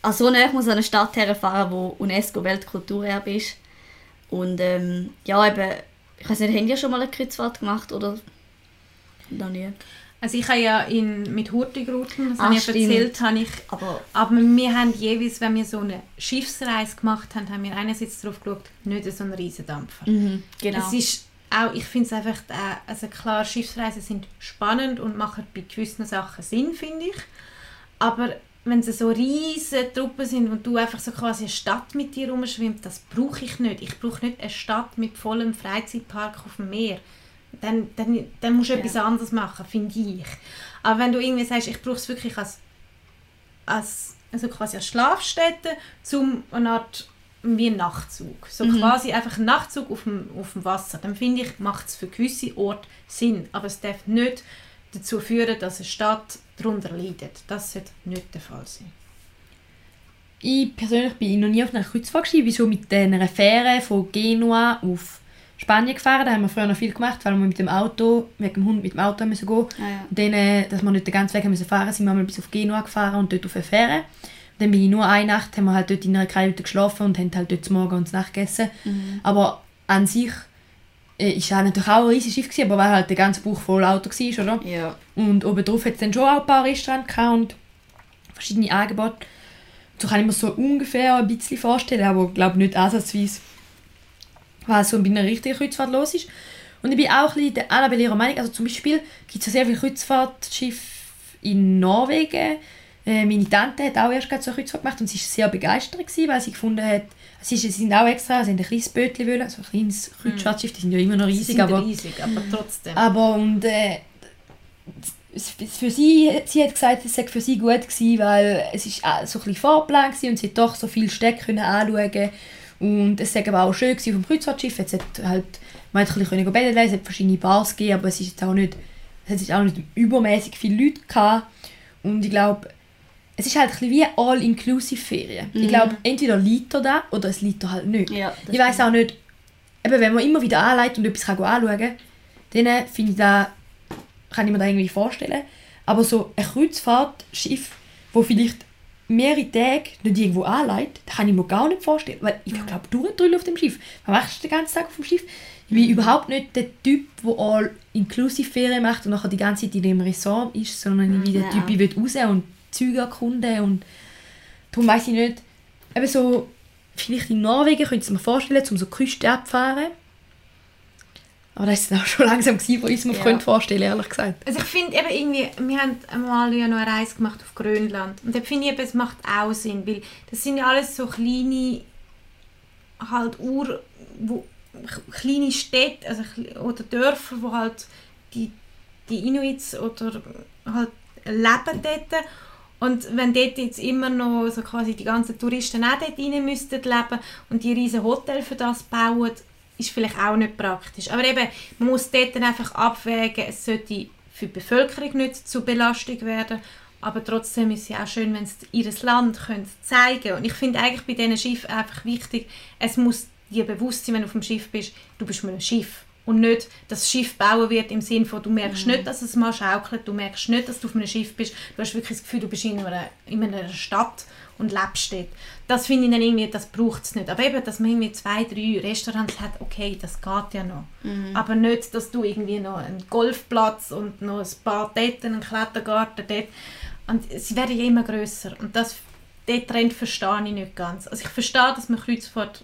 an so nah muss an eine Stadt herfahren, wo UNESCO Weltkulturerbe ist. Und ähm, ja, eben, ich weiß nicht, haben die schon mal eine Kreuzfahrt gemacht oder noch nie? Also ich habe ja in, mit Hurtigruten, das habe ich erzählt, habe ich Aber Aber wir haben jeweils, wenn wir so eine Schiffsreise gemacht haben, haben wir einerseits darauf geschaut, nicht so einen Riesendampfer. mhm, genau. Es ist auch, ich finde es einfach, äh, also klar, Schiffsreisen sind spannend und machen bei gewissen Sachen Sinn, finde ich. Aber wenn es so riesige Truppen sind und du einfach so quasi eine Stadt mit dir rumschwimmt, das brauche ich nicht. Ich brauche nicht eine Stadt mit vollem Freizeitpark auf dem Meer. Dann, dann, dann musst du Ja. etwas anderes machen, finde ich. Aber wenn du irgendwie sagst, ich brauche es wirklich als, als also quasi als Schlafstätte, zum eine Art wie ein Nachtzug. So Mhm. quasi einfach ein Nachtzug auf dem, auf dem Wasser. Dann finde ich, macht es für gewisse Orte Sinn. Aber es darf nicht dazu führen, dass eine Stadt darunter leidet. Das sollte nicht der Fall sein. Ich persönlich bin noch nie auf einer Kreuzfahrt gewesen. Wieso mit einer Fähre von Genua auf Spanien gefahren. Da haben wir früher noch viel gemacht, weil wir mit dem Auto, wegen dem Hund mit dem Auto müssen gehen. Ah, ja. Und dann, äh, dass wir nicht den ganzen Weg müssen fahren, sind wir mal bis auf Genua gefahren und dort auf eine Fähre. Und dann bin ich nur eine Nacht, haben wir halt dort in einer Kajüte geschlafen und haben halt dort zum Morgen und zur Nacht gegessen. Mhm. Aber an sich ist es natürlich auch ein riesiges Schiff gewesen, aber weil halt der ganze Bauch voll Auto war, oder? ja. Und obendrauf hat es dann schon auch ein paar Restaurants und verschiedene Angebote. So kann ich mir so ungefähr ein bisschen vorstellen, aber ich glaube nicht ansatzweise, was so bei einer richtigen Kreuzfahrt los ist. Und ich bin auch ein bisschen der Annabelle ihrer Meinung. Also zum Beispiel gibt es ja sehr viele Kreuzfahrtschiffe in Norwegen. Äh, meine Tante hat auch erst gerade so eine Kreuzfahrt gemacht und sie war sehr begeistert, gewesen, weil sie gefunden hat, sie, ist- sie sind auch extra, sie haben ein kleines Bötchen wollen, also ein kleines Kreuzfahrtschiff, die sind ja immer noch Sie riesig, sind aber... riesig, aber trotzdem. Aber und äh, es- es- für sie, sie hat gesagt, es sei für sie gut gewesen, weil es ist auch so ein bisschen Fahrplan und sie hat doch so viele Städte können anschauen und es sei aber auch schön gewesen dem Kreuzfahrtschiff. Jetzt hat halt, man hat ein bisschen baden, es hat verschiedene Bars gegeben, aber es ist jetzt auch nicht, es ist auch nicht übermäßig viele Leute gehabt. und ich glaube, es ist halt ein wie All-Inclusive-Ferien. Ich glaube, entweder liegt er da oder es liegt er halt nicht. Ja, das ich weiß auch nicht, eben, wenn man immer wieder anleitet und etwas kann anschauen kann, dann äh, finde ich da, kann ich mir da irgendwie vorstellen. Aber so ein Kreuzfahrtschiff, wo vielleicht mehrere Tage nicht irgendwo anleitet, das kann ich mir gar nicht vorstellen. Weil ich glaube, durchdrüllen auf dem Schiff. Was machst du den ganzen Tag auf dem Schiff? Ich bin überhaupt nicht der Typ, der All-Inclusive-Ferien macht und nachher die ganze Zeit in dem Resort ist, sondern ich bin der. Typ, ich will raus und Züge erkunden und darum weiß ich nicht, eben so, vielleicht in Norwegen könnte ich mir vorstellen, um so Küste abzufahren. Aber das ist dann auch schon langsam gewesen, wo ich mir Ja. könnte vorstellen, ehrlich gesagt. Also ich finde eben irgendwie, wir haben einmal ja noch eine Reise gemacht auf Grönland und da finde ich eben, es macht auch Sinn, weil das sind ja alles so kleine, halt Ur, wo, kleine Städte also, oder Dörfer, wo halt die, die Inuits oder halt leben dort und wenn dort jetzt immer noch so quasi die ganzen Touristen auch dort rein müssten leben und die riesen Hotels für das bauen, ist vielleicht auch nicht praktisch. Aber eben, man muss dort dann einfach abwägen, es sollte für die Bevölkerung nicht zu Belastung werden, aber trotzdem ist es ja auch schön, wenn sie ihr Land können zeigen Und ich finde eigentlich bei diesen Schiffen einfach wichtig, es muss dir bewusst sein, wenn du auf dem Schiff bist, du bist mit einem Schiff. Und nicht, dass das Schiff bauen wird im Sinne von, du merkst nicht, dass es mal schaukelt, du merkst nicht, dass du auf einem Schiff bist, du hast wirklich das Gefühl, du bist in einer, in einer Stadt und lebst dort. Das finde ich dann irgendwie, das braucht es nicht. Aber eben, dass man irgendwie zwei, drei Restaurants hat, okay, das geht ja noch. Aber nicht, dass du irgendwie noch einen Golfplatz und noch ein paar dort, einen Klettergarten dort. Und sie werden ja immer grösser Und das, den Trend verstehe ich nicht ganz. Also ich verstehe, dass man Kreuzfahrt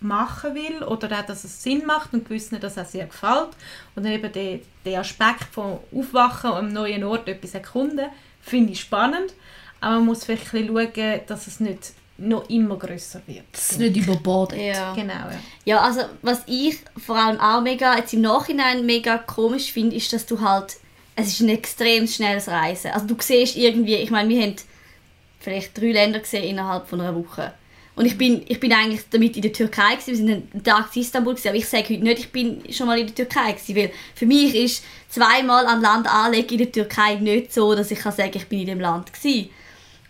machen will oder auch, dass es Sinn macht und gewissen das auch sehr gefällt. Und dann eben der, der Aspekt von Aufwachen und am neuen Ort etwas erkunden, finde ich spannend. Aber man muss vielleicht ein bisschen schauen, dass es nicht noch immer grösser wird. Dass es nicht überbordet. Ja. Genau, ja. Ja, also was ich vor allem auch mega, jetzt im Nachhinein mega komisch finde, ist, dass du halt, es ist ein extrem schnelles Reisen. Also du siehst irgendwie, ich meine, wir haben vielleicht drei Länder gesehen innerhalb von einer Woche. Und ich bin, ich bin eigentlich damit in der Türkei gewesen. wir sind einen Tag in Istanbul gewesen, aber ich sage heute nicht, ich bin schon mal in der Türkei gewesen, weil für mich ist zweimal an Land anlegen in der Türkei nicht so, dass ich kann sagen, ich bin in dem Land gewesen.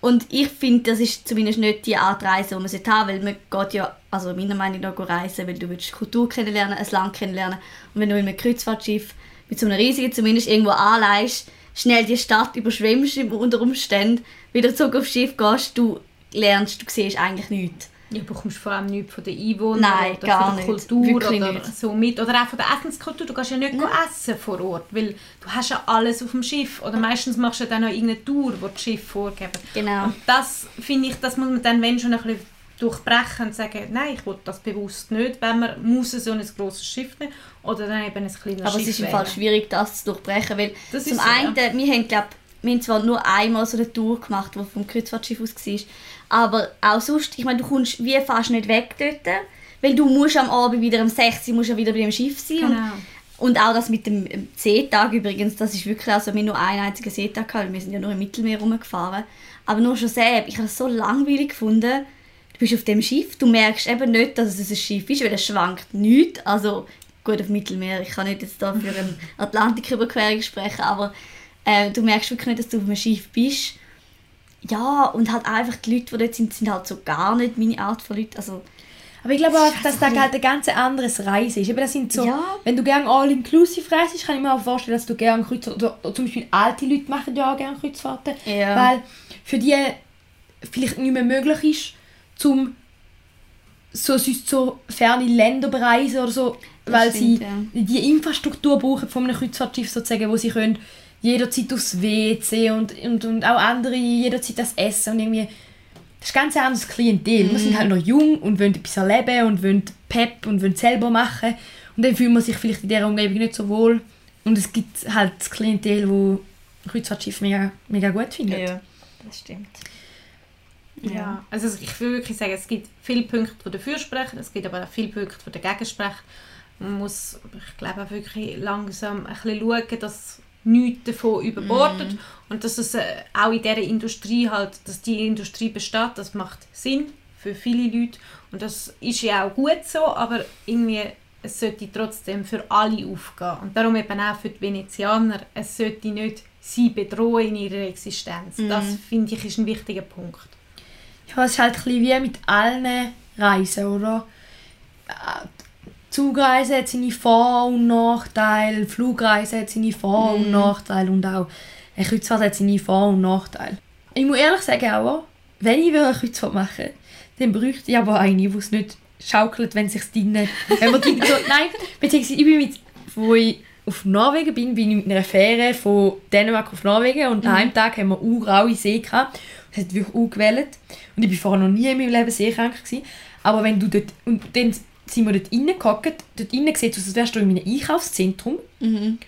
Und ich finde, das ist zumindest nicht die Art Reise, die man sollte haben weil man geht ja, also meiner Meinung nach, reisen, weil du willst Kultur kennenlernen, ein Land kennenlernen. Und wenn du in einem Kreuzfahrtschiff mit so einem riesigen zumindest irgendwo anleihst, schnell die Stadt überschwemmst unter Umständen, wieder zurück aufs Schiff gehst, du lernst, du siehst eigentlich nichts. Du bekommst vor allem nichts von den Einwohnern Nein, oder von der. Kultur Wirklich oder nicht. so mit. Oder auch von der Essenskultur. Du kannst ja nicht essen vor Ort, weil du hast ja alles auf dem Schiff. Oder meistens machst du ja dann noch irgendeine Tour, die das Schiff vorgeben. Genau. Und das finde ich, das muss man dann wenn schon ein bisschen durchbrechen und sagen, nein, ich will das bewusst nicht, wenn man muss so ein grosses Schiff nehmen oder dann eben ein kleines Aber Schiff es ist im. Fall schwierig, das zu durchbrechen, weil Das zum ist so, einen, wir haben, glaub, wir haben zwar nur einmal so eine Tour gemacht, die vom Kreuzfahrtschiff aus war, aber auch sonst, ich meine, du kommst wie fast nicht weg dort, weil du musst am Abend wieder um 6 Uhr musst ja wieder bei dem Schiff sein und Genau. Und auch das mit dem ähm, Seetag übrigens, das ist wirklich, also wir nur einen einzigen Seetag gehabt, weil wir sind ja nur im Mittelmeer rumgefahren. Aber nur schon sehr, ich habe das so langweilig gefunden. Du bist auf dem Schiff, du merkst eben nicht, dass es ein Schiff ist, weil es schwankt nichts. Also gut, auf Mittelmeer, ich kann nicht jetzt da für eine Atlantiküberquerung sprechen, aber äh, du merkst wirklich nicht, dass du auf einem Schiff bist. Ja, und halt einfach die Leute, die dort sind, sind halt so gar nicht meine Art von Leuten. Also, Aber ich glaube auch, dass das halt ein ganz anderes Reisen ist. Eben, das sind so, Ja. Wenn du gerne all-inclusive reist, kann ich mir auch vorstellen, dass du gerne Kreuzfahrten, oder, zum Beispiel alte Leute machen ja auch gerne Kreuzfahrten, Ja. weil für die vielleicht nicht mehr möglich ist, zum so, sonst so ferne Länder bereisen oder so, Das weil stimmt, sie ja. die Infrastruktur brauchen von einem Kreuzfahrtschiff sozusagen, wo sie können jederzeit aufs WC und, und, und auch andere jederzeit das Essen und irgendwie das ist ein ganz anderes Klientel. Wir Mhm. sind halt noch jung und wollen etwas erleben und wollen Pep und wollen selber machen und dann fühlt man sich vielleicht in dieser Umgebung nicht so wohl und es gibt halt das Klientel, wo Kreuzfahrtschiff mega, mega gut findet. ja, das stimmt. Ja. also ich will wirklich sagen, es gibt viele Punkte, die dafür sprechen, es gibt aber auch viele Punkte, die dagegen sprechen. Man muss, ich glaube, auch wirklich langsam ein bisschen schauen, dass nichts davon überbordet und dass es äh, auch in dieser Industrie halt, dass die Industrie besteht, das macht Sinn für viele Leute und das ist ja auch gut so, aber irgendwie es sollte trotzdem für alle aufgehen und darum eben auch für die Venezianer, es sollte nicht sie bedrohen in ihrer Existenz. Das finde ich ist ein wichtiger Punkt. Ja, es ist halt ein bisschen wie mit allen Reisen, oder? Äh, Zugreise hat seine Vor- und Nachteile, Flugreise hat seine Vor- und Nachteile und auch eine Kreuzfahrt hat seine Vor- und Nachteile. Ich muss ehrlich sagen auch, wenn ich eine Kreuzfahrt machen würde, dann bräuchte ich aber eine, die es nicht schaukelt, wenn es sich drinnen... Wenn man drinnen so, nein, beziehungsweise ich bin mit... Wo ich auf Norwegen bin, bin ich mit einer Fähre von Dänemark auf Norwegen und an einem Tag haben wir uraue See gehabt. Es hat wirklich gewählt. Und ich war vorher noch nie in meinem Leben seekrank. Gewesen. Aber wenn du dort... Und dann sind wir dort reingehockt. Dort innen sieht es aus, als wärst du in einem Einkaufszentrum. Dann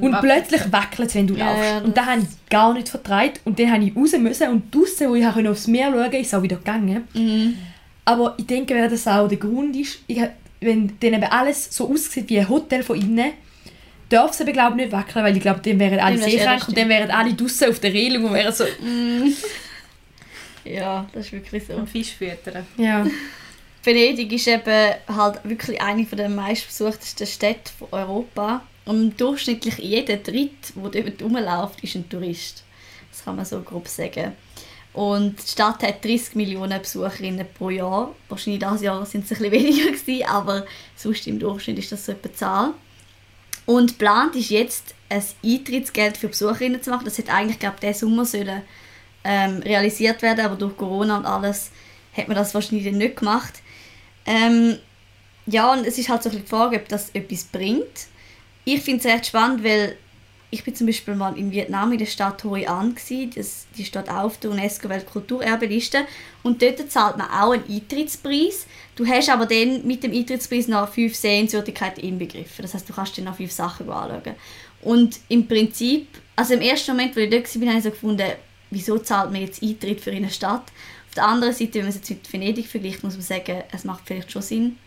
Und wackelt plötzlich wackelt es, wenn du Ja, laufst. ja, und das habe ich gar nicht vertraut. Und dann habe ich raus müssen. Und draussen, wo ich aufs Meer schauen konnte, ist es auch wieder gegangen. Mhm. Aber ich denke, weil das auch der Grund ist, ich, wenn dann eben alles so aussieht wie ein Hotel von innen, darf es eben glaube ich nicht wackeln, weil ich glaube, dann wären alle eher und dann wären alle draussen auf der Reling und wären so... Ja, das ist wirklich so. und Fisch füttern. Ja. Venedig ist eben halt wirklich eine der meistbesuchtesten Städte von Europa. Und durchschnittlich jeder Dritt, der dort rumläuft, ist ein Tourist. Das kann man so grob sagen. Und die Stadt hat 30 Millionen Besucherinnen pro Jahr. Wahrscheinlich dieses Jahr sind es ein bisschen weniger gewesen, aber sonst im Durchschnitt ist das so die Zahl. Und geplant ist jetzt, ein Eintrittsgeld für Besucherinnen zu machen. Das hätte eigentlich, glaube ich, diesen Sommer sollen, ähm, realisiert werden, aber durch Corona und alles hat man das wahrscheinlich nicht gemacht. Ähm, ja, und es ist halt so die Frage, ob das etwas bringt. Ich finde es recht spannend, weil ich bin zum Beispiel mal in Vietnam in der Stadt Hoi An. Das, die steht auch auf der UNESCO Weltkulturerbeliste und dort zahlt man auch einen Eintrittspreis. Du hast aber dann mit dem Eintrittspreis noch fünf Sehenswürdigkeiten inbegriffen. Das heißt, du kannst dann noch fünf Sachen anschauen. Und im Prinzip, also im ersten Moment, wo ich dort war, habe ich so gefunden, wieso zahlt man jetzt Eintritt für eine Stadt? Auf der anderen Seite, wenn man es jetzt mit Venedig vergleicht, muss man sagen, es macht vielleicht schon Sinn.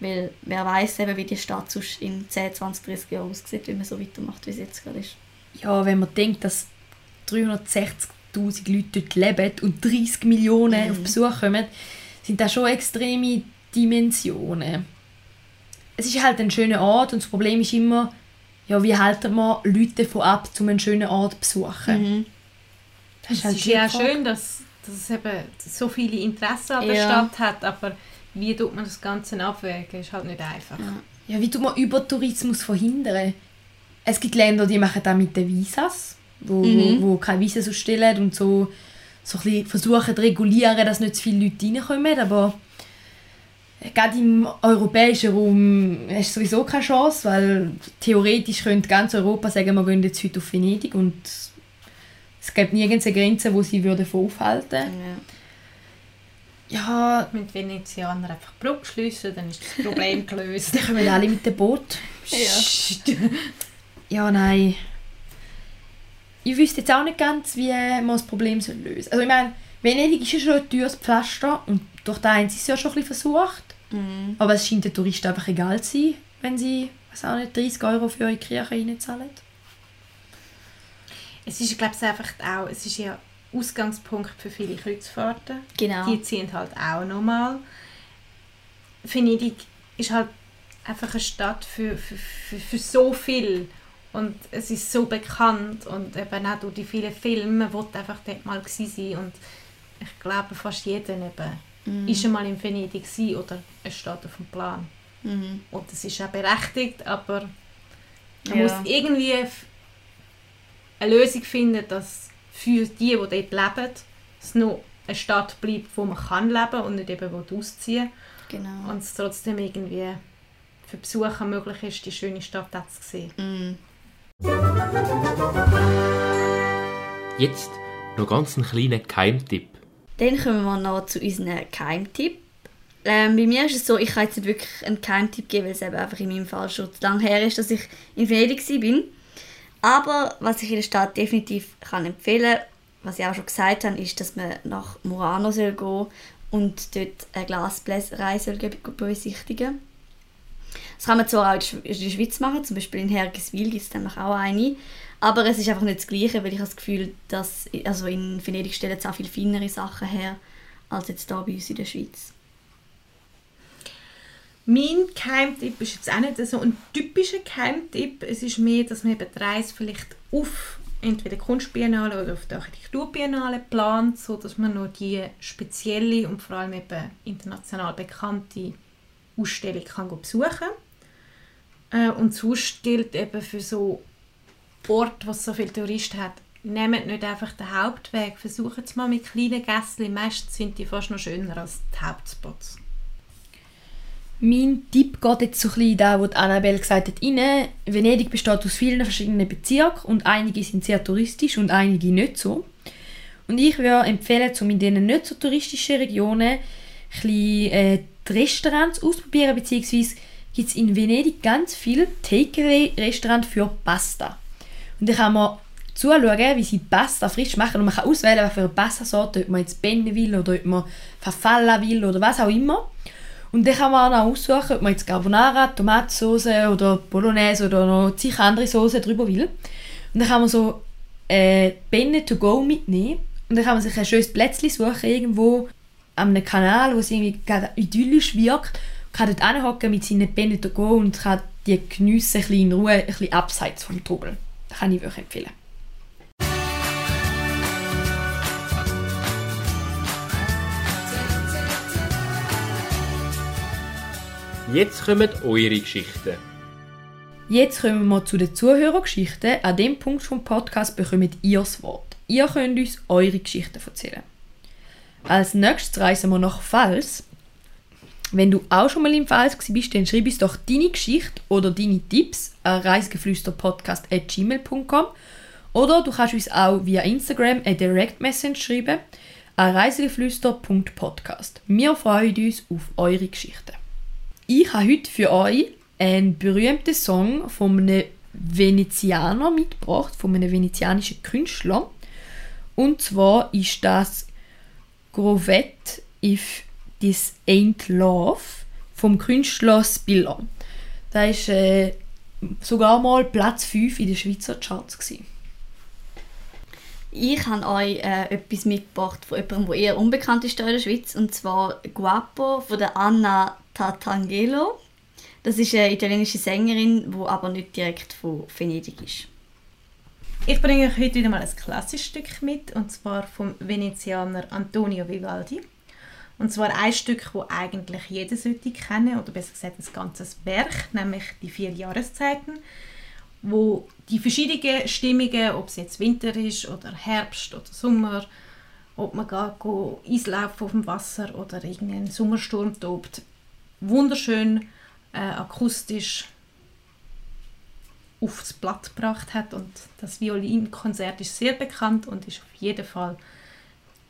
Weil wer weiß eben, wie die Stadt sonst in 10, 20, 30 Jahren aussieht, wenn man so weitermacht, wie es jetzt gerade ist. Ja, wenn man denkt, dass 360'000 Leute dort leben und 30 Millionen Mhm. auf Besuch kommen, sind das schon extreme Dimensionen. Es ist halt ein schöner Ort und das Problem ist immer, ja, wie halten wir Leute davon ab, um einen schönen Ort zu besuchen? Mhm. Das Es ist halt ist die ja Frage. schön, dass, dass es eben so viele Interessen an der Ja. Stadt hat, aber wie tut man das Ganze abwägen, ist halt nicht einfach. Ja. Ja, wie tut man Übertourismus verhindern? Es gibt Länder, die machen das mit den Visas, wo, Mhm. wo, wo keine Visas ausstellen und so, so ein bisschen versuchen zu regulieren, dass nicht zu viele Leute reinkommen. Aber gerade im europäischen Raum hast du sowieso keine Chance, weil theoretisch könnte ganz Europa sagen, wir gehen jetzt heute auf Venedig und es gibt nirgends eine Grenze, wo sie davon aufhalten Ja. Ja, Mit Venezianer einfach die Brücke schliessen, dann ist das Problem gelöst. die kommen alle mit dem Boot. Ja. Ja, nein. Ich wüsste jetzt auch nicht ganz, wie man das Problem lösen soll. Also ich meine, Venedig ist ja schon ein teures Pflaster und durch das haben sie es ja schon ein bisschen versucht. Mhm. Aber es scheint den Touristen einfach egal zu sein, wenn sie, weiß auch nicht, 30 Euro für ihre Kirche reinzahlen. Es ist, glaube ich, einfach auch, es ist ja Ausgangspunkt für viele Kreuzfahrten. Genau. Die ziehen halt auch nochmal. Venedig ist halt einfach eine Stadt für, für, für, für so viel und es ist so bekannt und eben auch durch die vielen Filme wollte einfach dort mal sein und ich glaube fast jeder eben Mhm. ist schon mal in Venedig gewesen oder es steht auf dem Plan Mhm. und es ist auch berechtigt, aber man Ja. muss irgendwie eine Lösung finden, dass für die, die dort leben, es noch eine Stadt bleibt, wo man kann leben und nicht eben wo ausziehen Genau. und es trotzdem irgendwie für Besucher möglich ist, die schöne Stadt auch zu sehen. Mhm. Jetzt noch ganz einen kleinen Geheimtipp. Dann kommen wir noch zu unseren Geheimtipp. Ähm, bei mir ist es so, ich kann jetzt nicht wirklich einen Geheimtipp geben, weil es eben einfach in meinem Fall schon zu lange her ist, dass ich in Venedig war. Aber was ich in der Stadt definitiv kann empfehlen was ich auch schon gesagt habe, ist, dass man nach Murano soll gehen und dort eine Glasbläserei soll besichtigen Das kann man zwar auch in der Schweiz machen, zum Beispiel in Hergiswil gibt es dann auch eine. Aber es ist einfach nicht das Gleiche, weil ich das Gefühl, dass also in Venedig stellen sie auch viel feinere Sachen her, als jetzt hier bei uns in der Schweiz. Mein Geheimtipp ist jetzt auch nicht so ein typischer Geheimtipp. Es ist mehr, dass man eben die Reise vielleicht auf entweder Kunstbiennale oder auf der Architekturbiennale plant, so dass man noch die spezielle und vor allem eben international bekannte Ausstellung kann besuchen äh, Und sonst gilt eben für so Orte, wo es so viele Touristen hat, nehmt nicht einfach den Hauptweg, versucht es mal mit kleinen Gässchen. Meistens sind die fast noch schöner als die Hauptspots. Mein Tipp geht jetzt so ein bisschen in das, was Annabelle gesagt hat, rein. Venedig besteht aus vielen verschiedenen Bezirken und einige sind sehr touristisch und einige nicht so. Und ich würde empfehlen, um in diesen nicht so touristischen Regionen ein bisschen, äh, die Restaurants auszuprobieren, beziehungsweise gibt es in Venedig ganz viele Takeaway-Restaurants für Pasta. Und da kann man zuschauen, wie sie Pasta frisch machen und man kann auswählen, was für eine Pasta-Sorte, ob man jetzt Penne will oder ob man Farfalla will oder was auch immer. Und dann kann man auch aussuchen, ob man jetzt Carbonara, Tomatensauce oder Bolognese oder noch zig andere Soßen drüber will. Und dann kann man so äh, Penne to go mitnehmen. Und dann kann man sich ein schönes Plätzchen suchen, irgendwo an einem Kanal, wo es irgendwie gerade idyllisch wirkt. Und kann dort hinhocken mit seinen Penne to go und kann die geniessen, ein bisschen in Ruhe, ein bisschen abseits vom Trubel. Das kann ich wirklich empfehlen. Jetzt kommen eure Geschichten. Jetzt kommen wir zu den Zuhörergeschichten. An dem Punkt vom Podcast bekommt ihr das Wort. Ihr könnt uns eure Geschichten erzählen. Als nächstes reisen wir nach Pfalz. Wenn du auch schon mal im Pfalz bist, dann schreib uns doch deine Geschichte oder deine Tipps an reisegeflüsterpodcast.gmail.com oder du kannst uns auch via Instagram eine Direct Message schreiben an reisegeflüster.podcast. Wir freuen uns auf eure Geschichten. Ich habe heute für euch einen berühmten Song von einem Venezianer mitgebracht, von einem venezianischen Künstler. Und zwar ist das Grovette If This Ain't Love vom Künstler Spiller. Da ist äh, sogar mal Platz 5 in den Schweizer Charts. Gewesen. Ich habe euch äh, etwas mitgebracht von jemandem, der eher unbekannt ist in der Schweiz, und zwar Guapo von der Anna Tatangelo. Das ist eine italienische Sängerin, die aber nicht direkt von Venedig ist. Ich bringe euch heute wieder mal ein klassisches Stück mit, und zwar vom Venezianer Antonio Vivaldi. Und zwar ein Stück, das eigentlich jeder sollte kennen, oder besser gesagt ein ganzes Werk, nämlich die vier Jahreszeiten, wo die verschiedenen Stimmungen, ob es jetzt Winter ist oder Herbst oder Sommer, ob man geht, Eislaufen auf dem Wasser oder irgendein Sommersturm tobt, wunderschön äh, akustisch aufs Blatt gebracht hat und das Violinkonzert ist sehr bekannt und ist auf jeden Fall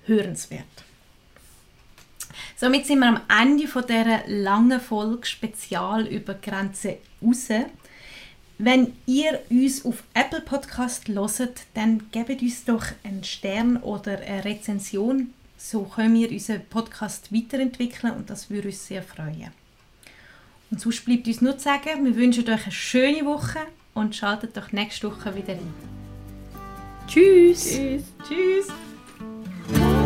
hörenswert. Somit sind wir am Ende von dieser langen Folge Spezial über Grenzen raus. Wenn ihr uns auf Apple Podcast hört, dann gebt uns doch einen Stern oder eine Rezension. So können wir unseren Podcast weiterentwickeln und das würde uns sehr freuen. Und sonst bleibt uns nur zu sagen, wir wünschen euch eine schöne Woche und schaltet doch nächste Woche wieder ein. Tschüss! Tschüss! Tschüss!